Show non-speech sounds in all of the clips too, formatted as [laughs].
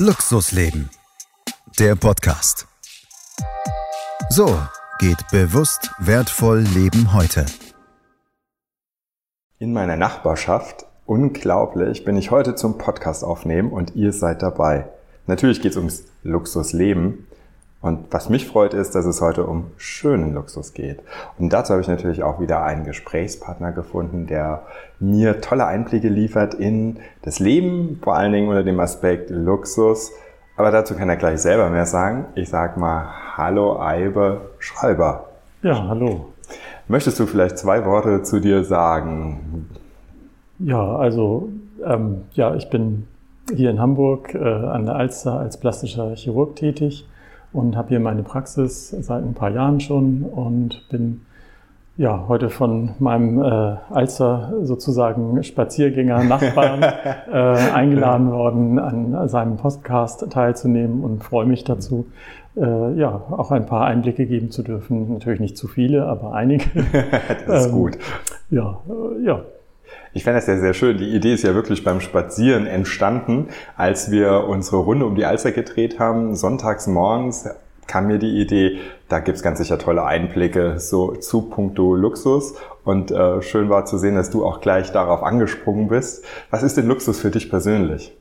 Luxusleben. Der Podcast. So geht bewusst wertvoll Leben heute. In meiner Nachbarschaft, unglaublich, bin ich heute zum Podcast aufnehmen und ihr seid dabei. Natürlich geht es ums Luxusleben. Und was mich freut, ist, dass es heute um schönen Luxus geht. Und dazu habe ich natürlich auch wieder einen Gesprächspartner gefunden, der mir tolle Einblicke liefert in das Leben, vor allen Dingen unter dem Aspekt Luxus. Aber dazu kann er gleich selber mehr sagen. Ich sage mal Hallo Eibe Schreiber. Ja, hallo. Möchtest du vielleicht zwei Worte zu dir sagen? Ja, also ähm, ja, ich bin hier in Hamburg äh, an der Alster als plastischer Chirurg tätig und habe hier meine Praxis seit ein paar Jahren schon und bin ja heute von meinem äh, Alster sozusagen Spaziergänger Nachbarn [laughs] äh, eingeladen worden, an seinem Podcast teilzunehmen und freue mich dazu, äh, ja auch ein paar Einblicke geben zu dürfen. Natürlich nicht zu viele, aber einige. [laughs] das ist gut. Ähm, ja, äh, ja, ich fände das sehr, sehr schön. Die Idee ist ja wirklich beim Spazieren entstanden, als wir unsere Runde um die Alster gedreht haben. Sonntags morgens kam mir die Idee, da gibt's ganz sicher tolle Einblicke so zu puncto Luxus. Und äh, schön war zu sehen, dass du auch gleich darauf angesprungen bist. Was ist denn Luxus für dich persönlich?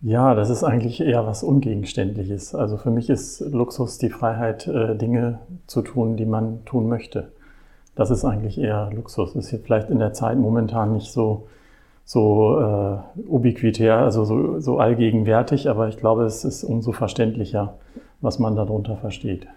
Ja, das ist eigentlich eher was Ungegenständliches. Also für mich ist Luxus die Freiheit, äh, Dinge zu tun, die man tun möchte das ist eigentlich eher Luxus. Ist hier vielleicht in der Zeit momentan nicht so, so äh, ubiquitär, also so, so allgegenwärtig, aber ich glaube, es ist umso verständlicher, was man darunter versteht.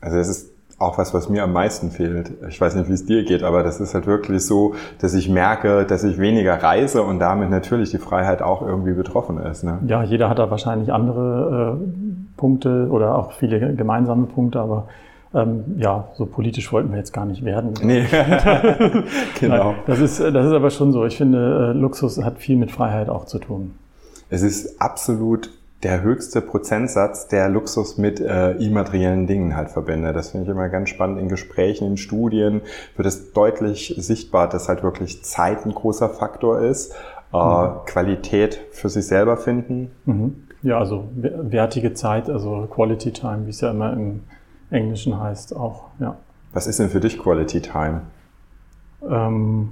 Also es ist auch was, was mir am meisten fehlt. Ich weiß nicht, wie es dir geht, aber das ist halt wirklich so, dass ich merke, dass ich weniger reise und damit natürlich die Freiheit auch irgendwie betroffen ist. Ne? Ja, jeder hat da wahrscheinlich andere äh, Punkte oder auch viele gemeinsame Punkte, aber ähm, ja, so politisch wollten wir jetzt gar nicht werden. Nee, [laughs] genau. Nein, das, ist, das ist aber schon so. Ich finde, äh, Luxus hat viel mit Freiheit auch zu tun. Es ist absolut der höchste Prozentsatz, der Luxus mit äh, immateriellen Dingen halt verbindet. Das finde ich immer ganz spannend. In Gesprächen, in Studien wird es deutlich sichtbar, dass halt wirklich Zeit ein großer Faktor ist. Äh, mhm. Qualität für sich selber finden. Mhm. Ja, also wertige Zeit, also Quality Time, wie es ja immer im Englischen heißt auch, ja. Was ist denn für dich Quality Time? Ähm,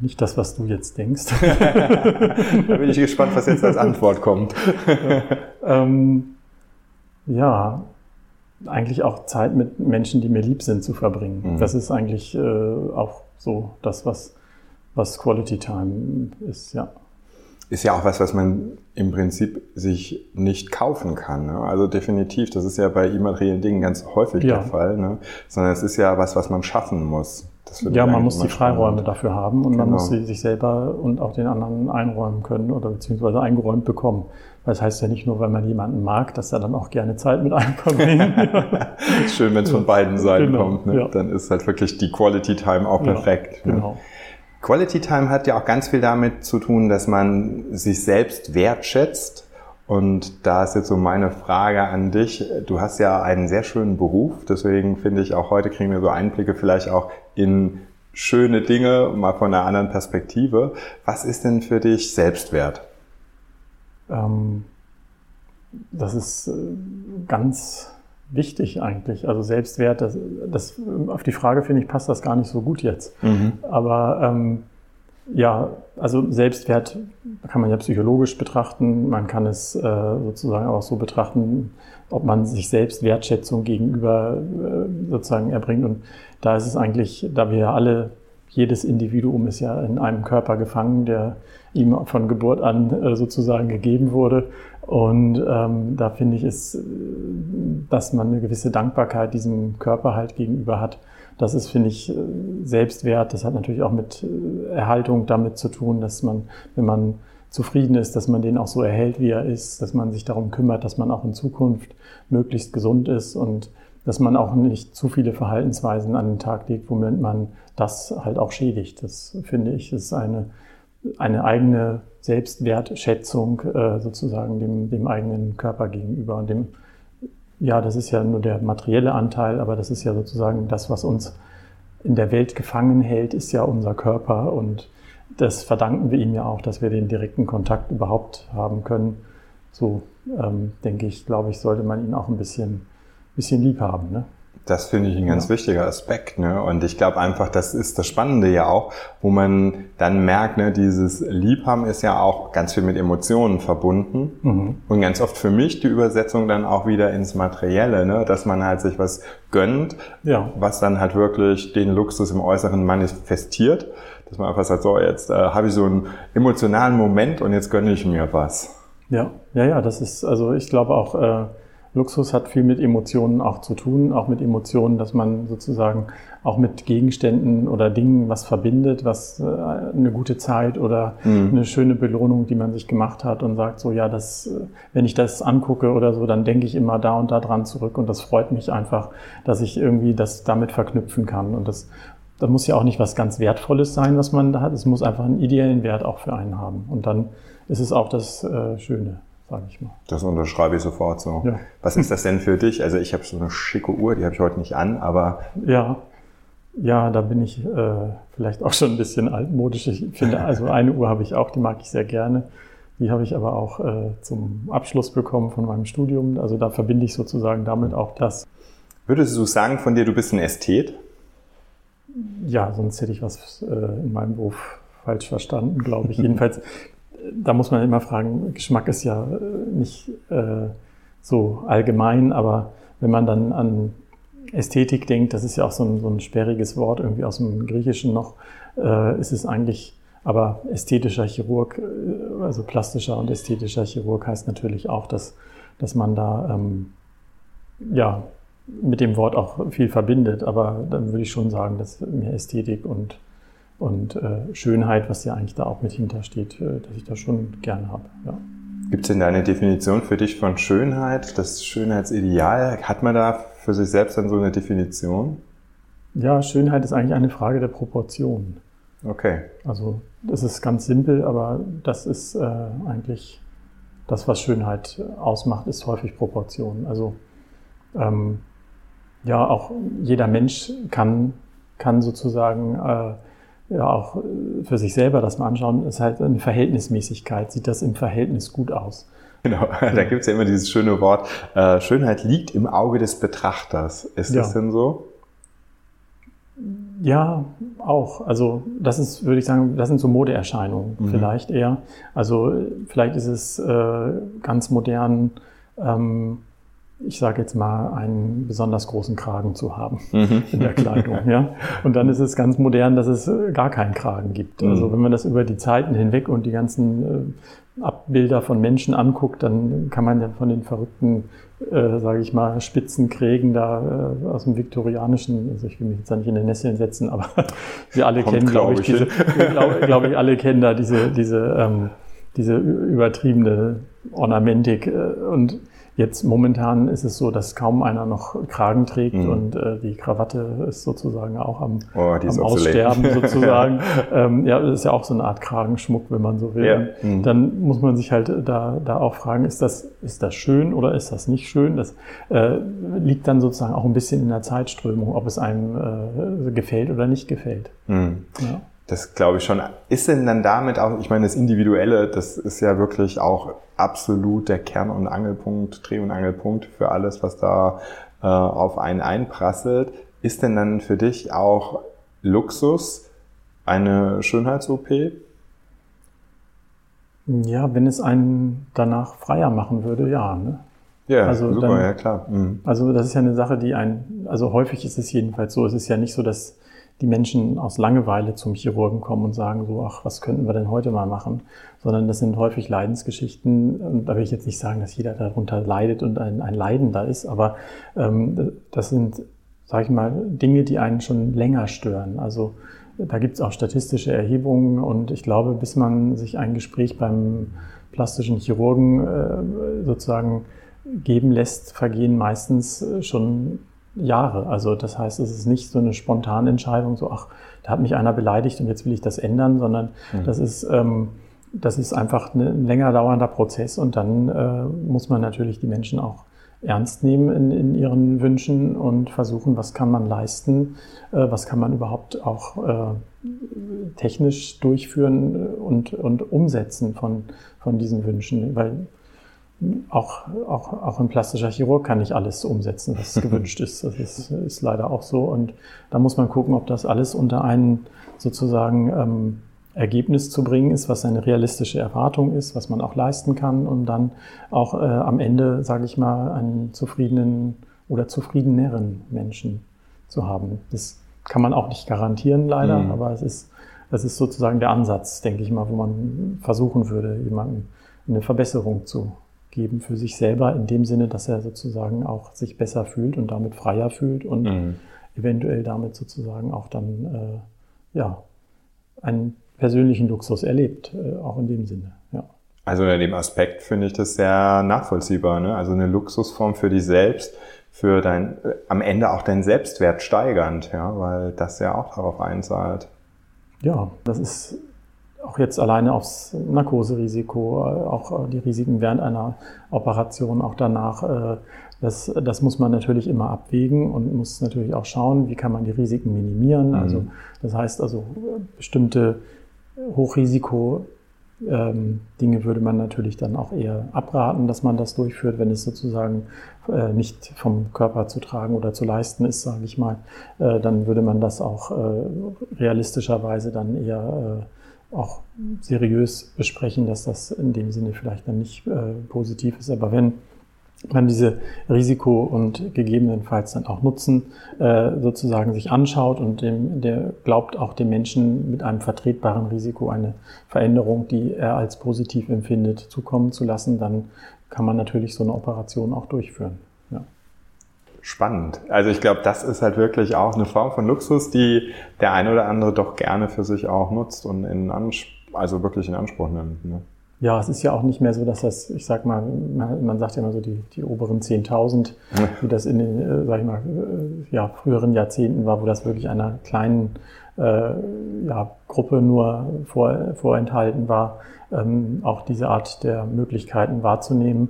nicht das, was du jetzt denkst. [laughs] da bin ich gespannt, was jetzt als Antwort kommt. [laughs] ähm, ja, eigentlich auch Zeit mit Menschen, die mir lieb sind, zu verbringen. Mhm. Das ist eigentlich äh, auch so das, was, was Quality Time ist, ja ist ja auch was, was man im Prinzip sich nicht kaufen kann. Ne? Also definitiv, das ist ja bei immateriellen Dingen ganz häufig ja. der Fall, ne? sondern es ist ja was, was man schaffen muss. ja, man muss die Freiräume spannend. dafür haben und genau. man muss sie sich selber und auch den anderen einräumen können oder beziehungsweise eingeräumt bekommen. Das heißt ja nicht nur, weil man jemanden mag, dass er dann auch gerne Zeit mit einem verbringt. [laughs] Schön, wenn es von beiden Seiten genau, kommt. Ne? Ja. Dann ist halt wirklich die Quality Time auch perfekt. Ja, genau. Quality Time hat ja auch ganz viel damit zu tun, dass man sich selbst wertschätzt. Und da ist jetzt so meine Frage an dich. Du hast ja einen sehr schönen Beruf, deswegen finde ich auch heute kriegen wir so Einblicke vielleicht auch in schöne Dinge, mal von einer anderen Perspektive. Was ist denn für dich Selbstwert? Ähm, das ist äh, ganz wichtig eigentlich. Also Selbstwert, das, das auf die Frage finde ich passt das gar nicht so gut jetzt. Mhm. Aber ähm, ja, also Selbstwert kann man ja psychologisch betrachten. Man kann es äh, sozusagen auch so betrachten, ob man sich selbst Wertschätzung gegenüber äh, sozusagen erbringt. Und da ist es eigentlich, da wir ja alle, jedes Individuum ist ja in einem Körper gefangen, der ihm von Geburt an äh, sozusagen gegeben wurde. Und ähm, da finde ich es, dass man eine gewisse Dankbarkeit diesem Körper halt gegenüber hat. Das ist, finde ich, Selbstwert. Das hat natürlich auch mit äh, Erhaltung damit zu tun, dass man, wenn man zufrieden ist, dass man den auch so erhält, wie er ist, dass man sich darum kümmert, dass man auch in Zukunft möglichst gesund ist und dass man auch nicht zu viele Verhaltensweisen an den Tag legt, womit man das halt auch schädigt. Das finde ich ist eine eine eigene Selbstwertschätzung äh, sozusagen dem, dem eigenen Körper gegenüber. Und dem, ja, das ist ja nur der materielle Anteil, aber das ist ja sozusagen das, was uns in der Welt gefangen hält, ist ja unser Körper. Und das verdanken wir ihm ja auch, dass wir den direkten Kontakt überhaupt haben können. So ähm, denke ich, glaube ich, sollte man ihn auch ein bisschen, bisschen lieb haben. Ne? Das finde ich ein ganz ja. wichtiger Aspekt. Ne? Und ich glaube einfach, das ist das Spannende ja auch, wo man dann merkt, ne, dieses Liebhaben ist ja auch ganz viel mit Emotionen verbunden. Mhm. Und ganz oft für mich die Übersetzung dann auch wieder ins Materielle, ne? dass man halt sich was gönnt, ja. was dann halt wirklich den Luxus im Äußeren manifestiert. Dass man einfach sagt, so jetzt äh, habe ich so einen emotionalen Moment und jetzt gönne ich mir was. Ja, ja, ja, das ist, also ich glaube auch, äh, Luxus hat viel mit Emotionen auch zu tun, auch mit Emotionen, dass man sozusagen auch mit Gegenständen oder Dingen was verbindet, was äh, eine gute Zeit oder mhm. eine schöne Belohnung, die man sich gemacht hat und sagt so, ja, das, äh, wenn ich das angucke oder so, dann denke ich immer da und da dran zurück und das freut mich einfach, dass ich irgendwie das damit verknüpfen kann und das, das muss ja auch nicht was ganz Wertvolles sein, was man da hat. Es muss einfach einen ideellen Wert auch für einen haben. Und dann ist es auch das äh, Schöne sage ich mal. Das unterschreibe ich sofort so. Ja. Was ist das denn für dich? Also ich habe so eine schicke Uhr, die habe ich heute nicht an, aber... Ja, ja, da bin ich äh, vielleicht auch schon ein bisschen altmodisch. Ich finde, also eine Uhr habe ich auch, die mag ich sehr gerne. Die habe ich aber auch äh, zum Abschluss bekommen von meinem Studium. Also da verbinde ich sozusagen damit auch das. Würdest du sagen von dir, du bist ein Ästhet? Ja, sonst hätte ich was äh, in meinem Beruf falsch verstanden, glaube ich. Jedenfalls da muss man immer fragen, Geschmack ist ja äh, nicht äh, so allgemein, aber wenn man dann an Ästhetik denkt, das ist ja auch so ein, so ein sperriges Wort, irgendwie aus dem Griechischen noch, äh, ist es eigentlich, aber ästhetischer Chirurg, äh, also plastischer und ästhetischer Chirurg heißt natürlich auch, dass, dass man da ähm, ja, mit dem Wort auch viel verbindet, aber dann würde ich schon sagen, dass mir Ästhetik und und äh, Schönheit, was ja eigentlich da auch mit hintersteht, äh, dass ich das schon gerne habe. Ja. Gibt es denn da eine Definition für dich von Schönheit, das Schönheitsideal? Hat man da für sich selbst dann so eine Definition? Ja, Schönheit ist eigentlich eine Frage der Proportion. Okay. Also das ist ganz simpel, aber das ist äh, eigentlich das, was Schönheit ausmacht, ist häufig Proportion. Also ähm, ja, auch jeder Mensch kann, kann sozusagen äh, ja auch äh, für sich selber das mal anschauen, ist halt eine Verhältnismäßigkeit. Sieht das im Verhältnis gut aus? Genau, [laughs] da gibt's ja immer dieses schöne Wort, äh, Schönheit liegt im Auge des Betrachters. Ist ja. das denn so? Ja, auch. Also das ist, würde ich sagen, das sind so Modeerscheinungen mhm. vielleicht eher. Also vielleicht ist es äh, ganz modern, ähm, ich sage jetzt mal, einen besonders großen Kragen zu haben mhm. [laughs] in der Kleidung. ja? Und dann ist es ganz modern, dass es äh, gar keinen Kragen gibt. Mhm. Also wenn man das über die Zeiten hinweg und die ganzen äh, Abbilder von Menschen anguckt, dann kann man ja von den verrückten, äh, sage ich mal, Spitzenkrägen da äh, aus dem viktorianischen, also ich will mich jetzt da nicht in den Nesseln setzen, aber [laughs] wir alle Kommt, kennen, glaube ich, diese, glaube glaub ich, alle kennen da diese, diese, ähm, diese übertriebene Ornamentik äh, und Jetzt momentan ist es so, dass kaum einer noch Kragen trägt mhm. und äh, die Krawatte ist sozusagen auch am, oh, am Aussterben [laughs] sozusagen. ähm, ja, das ist ja auch so eine Art Kragenschmuck, wenn man so will. Ja. Mhm. Dann muss man sich halt da, da auch fragen, ist das, ist das schön oder ist das nicht schön? Das äh, liegt dann sozusagen auch ein bisschen in der Zeitströmung, ob es einem äh, gefällt oder nicht gefällt. Mhm. Ja. Das glaube ich schon. Ist denn dann damit auch, ich meine, das Individuelle, das ist ja wirklich auch absolut der Kern- und Angelpunkt, Dreh- und Angelpunkt für alles, was da äh, auf einen einprasselt. Ist denn dann für dich auch Luxus eine Schönheits-OP? Ja, wenn es einen danach freier machen würde, ja. Ne? Ja, also super, dann, ja klar. Mhm. Also das ist ja eine Sache, die ein, also häufig ist es jedenfalls so, es ist ja nicht so, dass die Menschen aus Langeweile zum Chirurgen kommen und sagen so, ach, was könnten wir denn heute mal machen? Sondern das sind häufig Leidensgeschichten. Und da will ich jetzt nicht sagen, dass jeder darunter leidet und ein, ein Leidender ist, aber ähm, das sind, sage ich mal, Dinge, die einen schon länger stören. Also da gibt es auch statistische Erhebungen und ich glaube, bis man sich ein Gespräch beim plastischen Chirurgen äh, sozusagen geben lässt, vergehen meistens äh, schon Jahre. Also das heißt, es ist nicht so eine spontane Entscheidung, so ach, da hat mich einer beleidigt und jetzt will ich das ändern, sondern mhm. das ist ähm, das ist einfach ein länger dauernder Prozess und dann äh, muss man natürlich die Menschen auch ernst nehmen in, in ihren Wünschen und versuchen, was kann man leisten, äh, was kann man überhaupt auch äh, technisch durchführen und, und umsetzen von, von diesen Wünschen. Weil auch, auch, auch ein plastischer Chirurg kann nicht alles umsetzen, was [laughs] gewünscht ist. Das ist, ist leider auch so. Und da muss man gucken, ob das alles unter einen sozusagen ähm, Ergebnis zu bringen ist, was eine realistische Erwartung ist, was man auch leisten kann und dann auch äh, am Ende, sage ich mal, einen zufriedenen oder zufriedeneren Menschen zu haben. Das kann man auch nicht garantieren, leider, mhm. aber es ist, es ist sozusagen der Ansatz, denke ich mal, wo man versuchen würde, jemandem eine Verbesserung zu geben für sich selber, in dem Sinne, dass er sozusagen auch sich besser fühlt und damit freier fühlt und mhm. eventuell damit sozusagen auch dann äh, ja, einen persönlichen Luxus erlebt, äh, auch in dem Sinne. Ja. Also unter dem Aspekt finde ich das sehr nachvollziehbar. Ne? Also eine Luxusform für dich selbst, für dein, äh, am Ende auch deinen Selbstwert steigernd, ja, weil das ja auch darauf einzahlt. Ja, das ist auch jetzt alleine aufs Narkoserisiko, äh, auch äh, die Risiken während einer Operation, auch danach, äh, das, das muss man natürlich immer abwägen und muss natürlich auch schauen, wie kann man die Risiken minimieren. Also mhm. das heißt also bestimmte Hochrisiko ähm, Dinge würde man natürlich dann auch eher abraten, dass man das durchführt, wenn es sozusagen nicht vom Körper zu tragen oder zu leisten ist, sage ich mal. Dann würde man das auch realistischerweise dann eher auch seriös besprechen, dass das in dem Sinne vielleicht dann nicht äh, positiv ist. Aber wenn man diese Risiko und gegebenenfalls dann auch Nutzen äh, sozusagen sich anschaut und dem, der glaubt auch dem Menschen mit einem vertretbaren Risiko eine Veränderung, die er als positiv empfindet, zukommen zu lassen, dann kann man natürlich so eine Operation auch durchführen. Spannend. Also ich glaube, das ist halt wirklich auch eine Form von Luxus, die der eine oder andere doch gerne für sich auch nutzt und in Anspruch, also wirklich in Anspruch nimmt. Ne? Ja, es ist ja auch nicht mehr so, dass das, ich sag mal, man, man sagt ja immer so die, die oberen 10.000, wie das in den, äh, sag ich mal, äh, ja, früheren Jahrzehnten war, wo das wirklich einer kleinen äh, ja, Gruppe nur vor, vorenthalten war, ähm, auch diese Art der Möglichkeiten wahrzunehmen.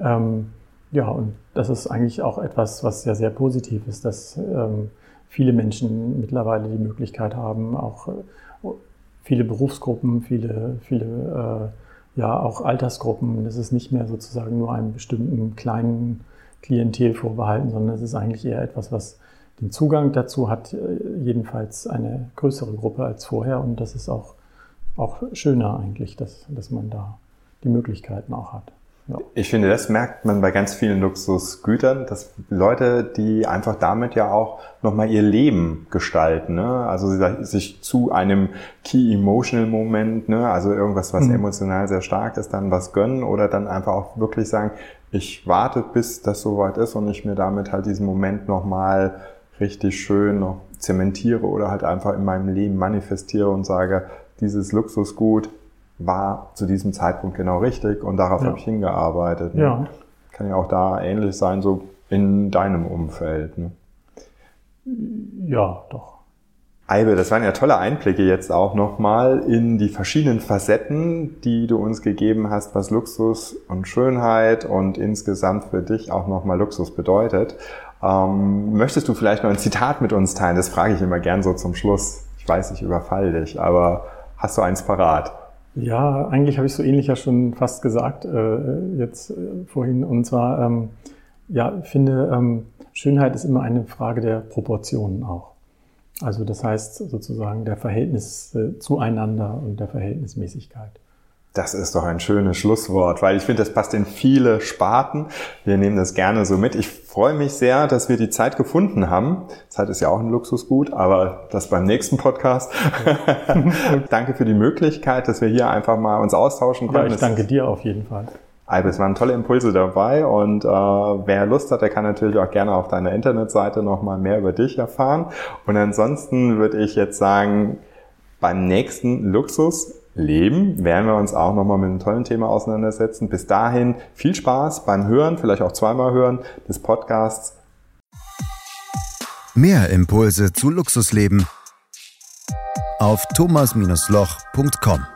Ähm, ja, und das ist eigentlich auch etwas, was ja sehr positiv ist, dass ähm, viele Menschen mittlerweile die Möglichkeit haben, auch äh, viele Berufsgruppen, viele, viele äh, ja auch Altersgruppen. Es ist nicht mehr sozusagen nur einem bestimmten kleinen Klientel vorbehalten, sondern es ist eigentlich eher etwas, was den Zugang dazu hat, äh, jedenfalls eine größere Gruppe als vorher. Und das ist auch, auch schöner eigentlich, dass, dass man da die Möglichkeiten auch hat. Ja. Ich finde, das merkt man bei ganz vielen Luxusgütern, dass Leute, die einfach damit ja auch nochmal ihr Leben gestalten, ne? also sich zu einem Key Emotional Moment, ne? also irgendwas, was mhm. emotional sehr stark ist, dann was gönnen oder dann einfach auch wirklich sagen, ich warte, bis das soweit ist und ich mir damit halt diesen Moment nochmal richtig schön noch zementiere oder halt einfach in meinem Leben manifestiere und sage, dieses Luxusgut war zu diesem Zeitpunkt genau richtig und darauf ja. habe ich hingearbeitet. Ne? Ja. Kann ja auch da ähnlich sein, so in deinem Umfeld. Ne? Ja, doch. Eibe, das waren ja tolle Einblicke jetzt auch nochmal in die verschiedenen Facetten, die du uns gegeben hast, was Luxus und Schönheit und insgesamt für dich auch nochmal Luxus bedeutet. Ähm, möchtest du vielleicht noch ein Zitat mit uns teilen? Das frage ich immer gern so zum Schluss. Ich weiß, ich überfall dich, aber hast du eins parat? Ja, eigentlich habe ich so ähnlich ja schon fast gesagt äh, jetzt äh, vorhin. Und zwar, ähm, ja, ich finde, ähm, Schönheit ist immer eine Frage der Proportionen auch. Also das heißt sozusagen der Verhältnis äh, zueinander und der Verhältnismäßigkeit. Das ist doch ein schönes Schlusswort, weil ich finde, das passt in viele Sparten. Wir nehmen das gerne so mit. Ich freue mich sehr, dass wir die Zeit gefunden haben. Zeit ist ja auch ein Luxusgut, aber das beim nächsten Podcast. [laughs] danke für die Möglichkeit, dass wir hier einfach mal uns austauschen können. Ja, ich danke dir auf jeden Fall. Albe, es waren tolle Impulse dabei und äh, wer Lust hat, der kann natürlich auch gerne auf deiner Internetseite nochmal mehr über dich erfahren. Und ansonsten würde ich jetzt sagen, beim nächsten Luxus Leben werden wir uns auch nochmal mit einem tollen Thema auseinandersetzen. Bis dahin viel Spaß beim Hören, vielleicht auch zweimal hören des Podcasts. Mehr Impulse zu Luxusleben auf thomas-loch.com